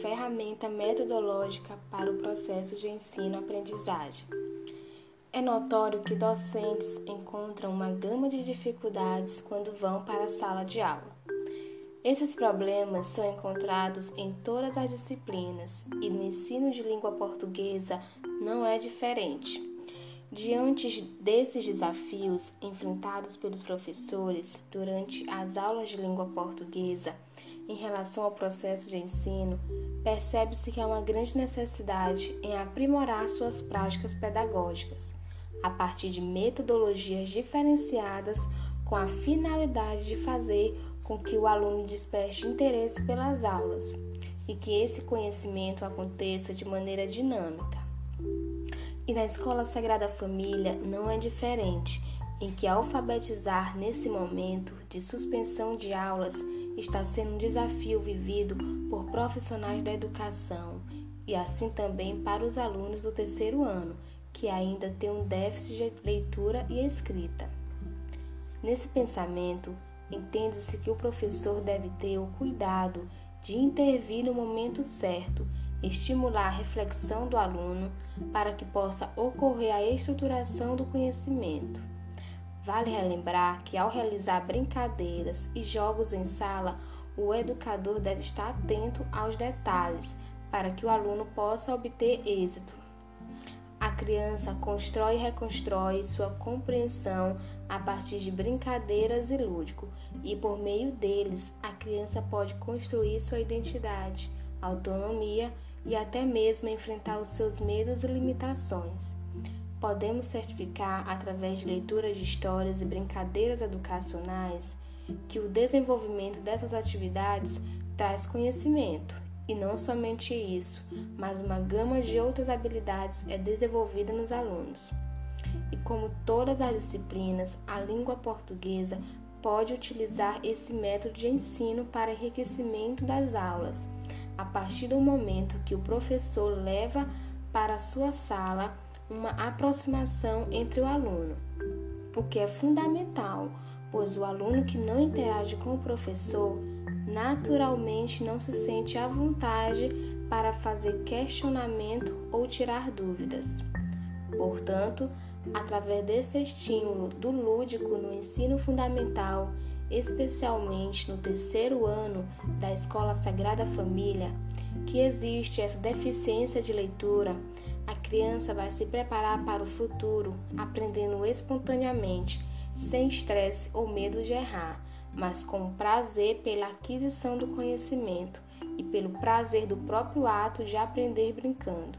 ferramenta metodológica para o processo de ensino-aprendizagem. É notório que docentes encontram uma gama de dificuldades quando vão para a sala de aula. Esses problemas são encontrados em todas as disciplinas e no ensino de língua portuguesa não é diferente. Diante desses desafios enfrentados pelos professores durante as aulas de língua portuguesa, em relação ao processo de ensino, percebe-se que há uma grande necessidade em aprimorar suas práticas pedagógicas a partir de metodologias diferenciadas com a finalidade de fazer com que o aluno desperte interesse pelas aulas e que esse conhecimento aconteça de maneira dinâmica. E na Escola Sagrada Família não é diferente, em que alfabetizar nesse momento de suspensão de aulas está sendo um desafio vivido por profissionais da educação e assim também para os alunos do terceiro ano, que ainda tem um déficit de leitura e escrita. Nesse pensamento, entende-se que o professor deve ter o cuidado de intervir no momento certo, estimular a reflexão do aluno para que possa ocorrer a estruturação do conhecimento. Vale relembrar que ao realizar brincadeiras e jogos em sala, o educador deve estar atento aos detalhes para que o aluno possa obter êxito. A criança constrói e reconstrói sua compreensão a partir de brincadeiras e lúdico, e por meio deles a criança pode construir sua identidade, autonomia e até mesmo enfrentar os seus medos e limitações. Podemos certificar, através de leituras de histórias e brincadeiras educacionais, que o desenvolvimento dessas atividades traz conhecimento e não somente isso, mas uma gama de outras habilidades é desenvolvida nos alunos. E como todas as disciplinas, a língua portuguesa pode utilizar esse método de ensino para enriquecimento das aulas, a partir do momento que o professor leva para a sua sala uma aproximação entre o aluno, o que é fundamental, pois o aluno que não interage com o professor naturalmente não se sente à vontade para fazer questionamento ou tirar dúvidas. Portanto, através desse estímulo do lúdico no ensino fundamental, especialmente no terceiro ano da Escola Sagrada Família, que existe essa deficiência de leitura, criança vai se preparar para o futuro, aprendendo espontaneamente, sem estresse ou medo de errar mas com prazer pela aquisição do conhecimento e pelo prazer do próprio ato de aprender brincando.